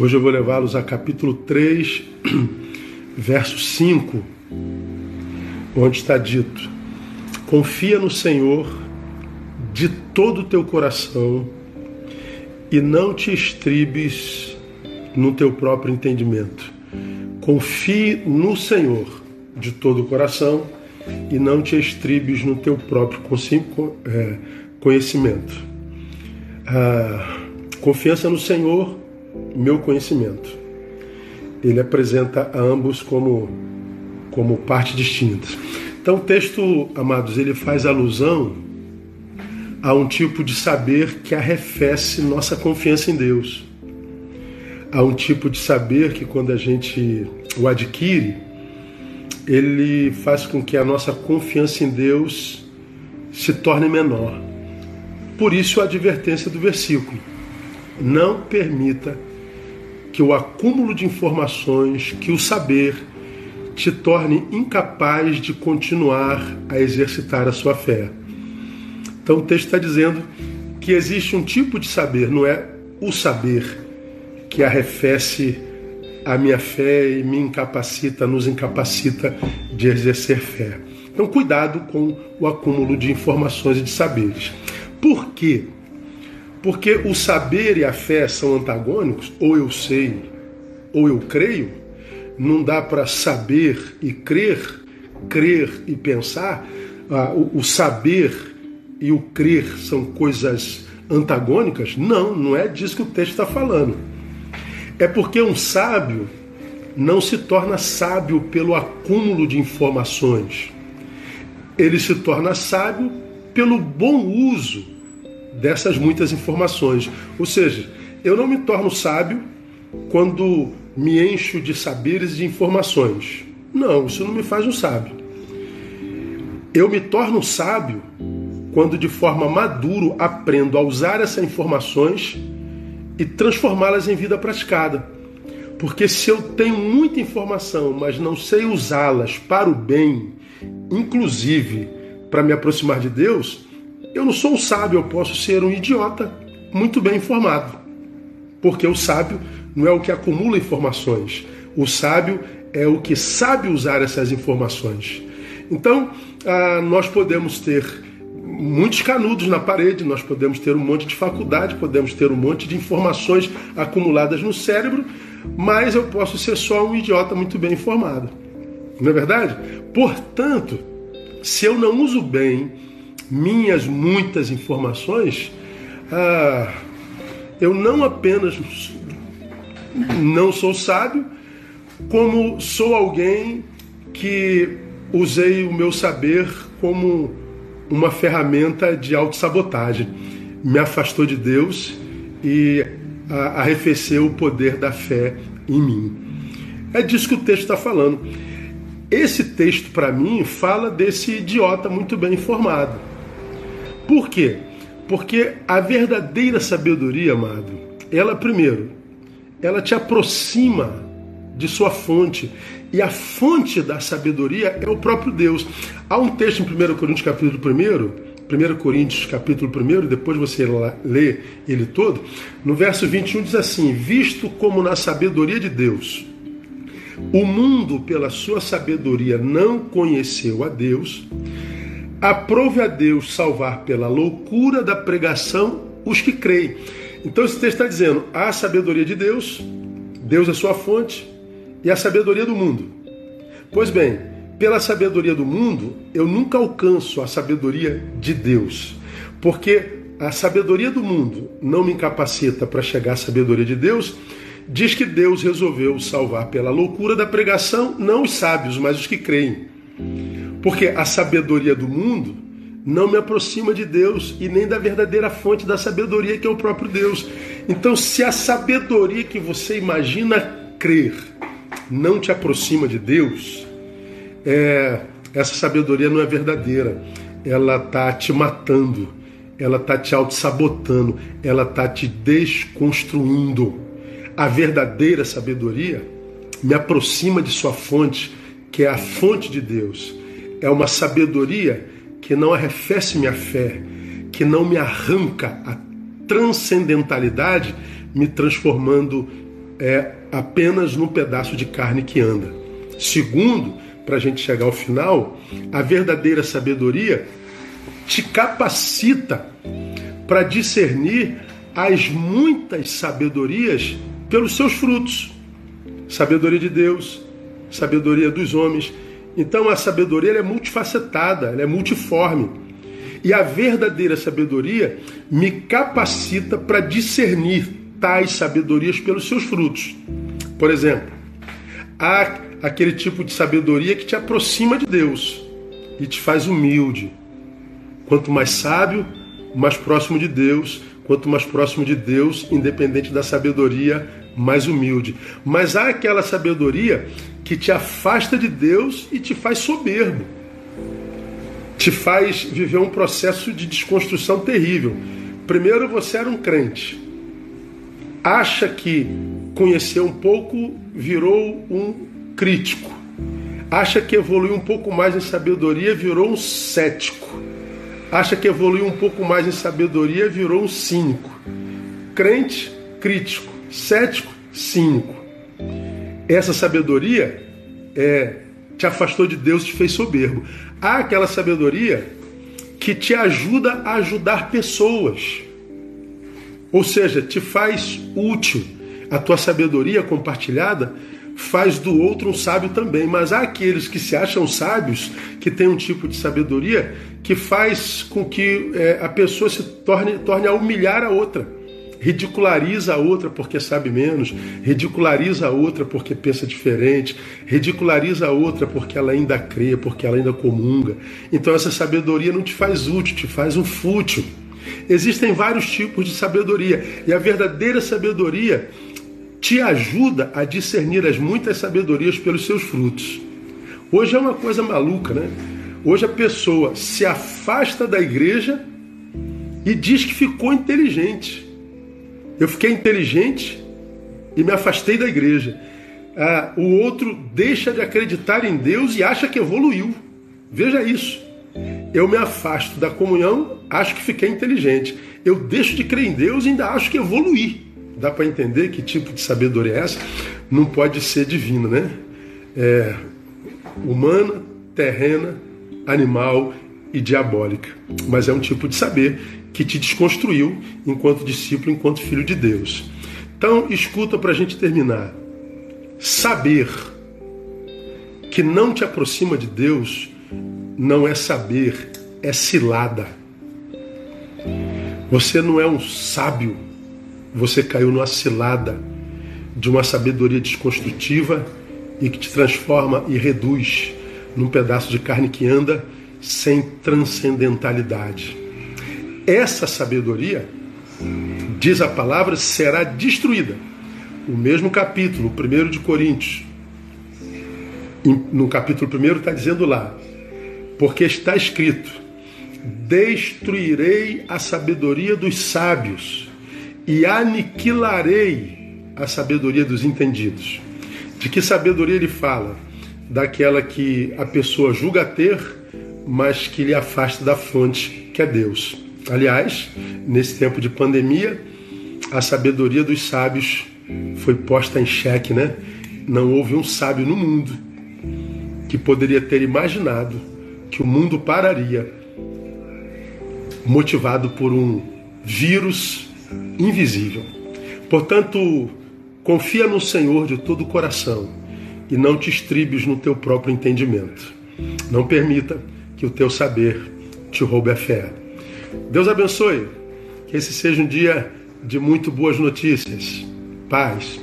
Hoje eu vou levá-los a capítulo 3, verso 5, onde está dito: Confia no Senhor de todo o teu coração e não te estribes no teu próprio entendimento. Confie no Senhor de todo o coração e não te estribes no teu próprio é, conhecimento. A confiança no Senhor, meu conhecimento. Ele apresenta a ambos como, como parte distinta. Então o texto, amados, ele faz alusão a um tipo de saber que arrefece nossa confiança em Deus. Há um tipo de saber que quando a gente o adquire, ele faz com que a nossa confiança em Deus se torne menor. Por isso a advertência do versículo: não permita que o acúmulo de informações, que o saber, te torne incapaz de continuar a exercitar a sua fé. Então o texto está dizendo que existe um tipo de saber, não é o saber que arrefece a minha fé e me incapacita, nos incapacita de exercer fé. Então, cuidado com o acúmulo de informações e de saberes. Por quê? Porque o saber e a fé são antagônicos, ou eu sei, ou eu creio. Não dá para saber e crer, crer e pensar. Ah, o, o saber e o crer são coisas antagônicas? Não, não é disso que o texto está falando. É porque um sábio não se torna sábio pelo acúmulo de informações. Ele se torna sábio pelo bom uso dessas muitas informações. Ou seja, eu não me torno sábio quando me encho de saberes e de informações. Não, isso não me faz um sábio. Eu me torno sábio quando de forma maduro aprendo a usar essas informações e transformá-las em vida praticada. Porque se eu tenho muita informação, mas não sei usá-las para o bem, inclusive para me aproximar de Deus, eu não sou um sábio, eu posso ser um idiota muito bem informado. Porque o sábio não é o que acumula informações, o sábio é o que sabe usar essas informações. Então, ah, nós podemos ter muitos canudos na parede, nós podemos ter um monte de faculdade, podemos ter um monte de informações acumuladas no cérebro, mas eu posso ser só um idiota muito bem informado. Não é verdade? Portanto, se eu não uso bem minhas muitas informações, ah, eu não apenas não sou sábio, como sou alguém que usei o meu saber como uma ferramenta de autossabotagem. Me afastou de Deus e arrefeceu o poder da fé em mim. É disso que o texto está falando. Esse texto, para mim, fala desse idiota muito bem informado. Por quê? Porque a verdadeira sabedoria, amado, ela, primeiro, ela te aproxima de sua fonte. E a fonte da sabedoria é o próprio Deus. Há um texto em 1 Coríntios capítulo 1, 1 Coríntios capítulo 1, depois você lê ele todo, no verso 21 diz assim: Visto como na sabedoria de Deus, o mundo pela sua sabedoria não conheceu a Deus, aprove a Deus salvar pela loucura da pregação os que creem. Então esse texto está dizendo: a sabedoria de Deus, Deus é sua fonte, e a sabedoria do mundo. Pois bem, pela sabedoria do mundo, eu nunca alcanço a sabedoria de Deus, porque a sabedoria do mundo não me incapacita para chegar à sabedoria de Deus. Diz que Deus resolveu salvar pela loucura da pregação não os sábios, mas os que creem. Porque a sabedoria do mundo não me aproxima de Deus e nem da verdadeira fonte da sabedoria que é o próprio Deus. Então, se a sabedoria que você imagina crer não te aproxima de Deus, é, essa sabedoria não é verdadeira. Ela está te matando, ela está te auto-sabotando, ela está te desconstruindo. A verdadeira sabedoria me aproxima de sua fonte, que é a fonte de Deus. É uma sabedoria que não arrefece minha fé, que não me arranca a transcendentalidade, me transformando é apenas num pedaço de carne que anda. Segundo, para a gente chegar ao final, a verdadeira sabedoria te capacita para discernir as muitas sabedorias pelos seus frutos. Sabedoria de Deus, sabedoria dos homens. Então a sabedoria é multifacetada, é multiforme. E a verdadeira sabedoria me capacita para discernir tais sabedorias pelos seus frutos. Por exemplo, há aquele tipo de sabedoria que te aproxima de Deus e te faz humilde. Quanto mais sábio, mais próximo de Deus. Quanto mais próximo de Deus, independente da sabedoria, mais humilde. Mas há aquela sabedoria que te afasta de Deus e te faz soberbo. Te faz viver um processo de desconstrução terrível. Primeiro, você era um crente. Acha que conheceu um pouco, virou um crítico. Acha que evoluiu um pouco mais em sabedoria, virou um cético. Acha que evoluiu um pouco mais em sabedoria, virou um cínico. Crente, crítico. Cético, cínico. Essa sabedoria é, te afastou de Deus, te fez soberbo. Há aquela sabedoria que te ajuda a ajudar pessoas. Ou seja, te faz útil. A tua sabedoria compartilhada faz do outro um sábio também. Mas há aqueles que se acham sábios, que têm um tipo de sabedoria que faz com que é, a pessoa se torne, torne a humilhar a outra ridiculariza a outra porque sabe menos, ridiculariza a outra porque pensa diferente, ridiculariza a outra porque ela ainda crê, porque ela ainda comunga. Então essa sabedoria não te faz útil, te faz um fútil. Existem vários tipos de sabedoria e a verdadeira sabedoria te ajuda a discernir as muitas sabedorias pelos seus frutos. Hoje é uma coisa maluca, né? Hoje a pessoa se afasta da igreja e diz que ficou inteligente. Eu fiquei inteligente e me afastei da igreja. Ah, o outro deixa de acreditar em Deus e acha que evoluiu. Veja isso. Eu me afasto da comunhão, acho que fiquei inteligente. Eu deixo de crer em Deus e ainda acho que evoluí. Dá para entender que tipo de sabedoria é essa? Não pode ser divina, né? É humana, terrena, animal e diabólica. Mas é um tipo de saber que te desconstruiu enquanto discípulo, enquanto filho de Deus. Então, escuta para a gente terminar. Saber que não te aproxima de Deus não é saber, é cilada. Você não é um sábio, você caiu numa cilada de uma sabedoria desconstrutiva e que te transforma e reduz num pedaço de carne que anda sem transcendentalidade. Essa sabedoria, diz a palavra, será destruída. O mesmo capítulo, 1 de Coríntios, no capítulo 1 está dizendo lá, porque está escrito: Destruirei a sabedoria dos sábios e aniquilarei a sabedoria dos entendidos. De que sabedoria ele fala? Daquela que a pessoa julga ter, mas que lhe afasta da fonte, que é Deus. Aliás, nesse tempo de pandemia, a sabedoria dos sábios foi posta em xeque, né? Não houve um sábio no mundo que poderia ter imaginado que o mundo pararia motivado por um vírus invisível. Portanto, confia no Senhor de todo o coração e não te estribes no teu próprio entendimento. Não permita que o teu saber te roube a fé. Deus abençoe. Que esse seja um dia de muito boas notícias. Paz.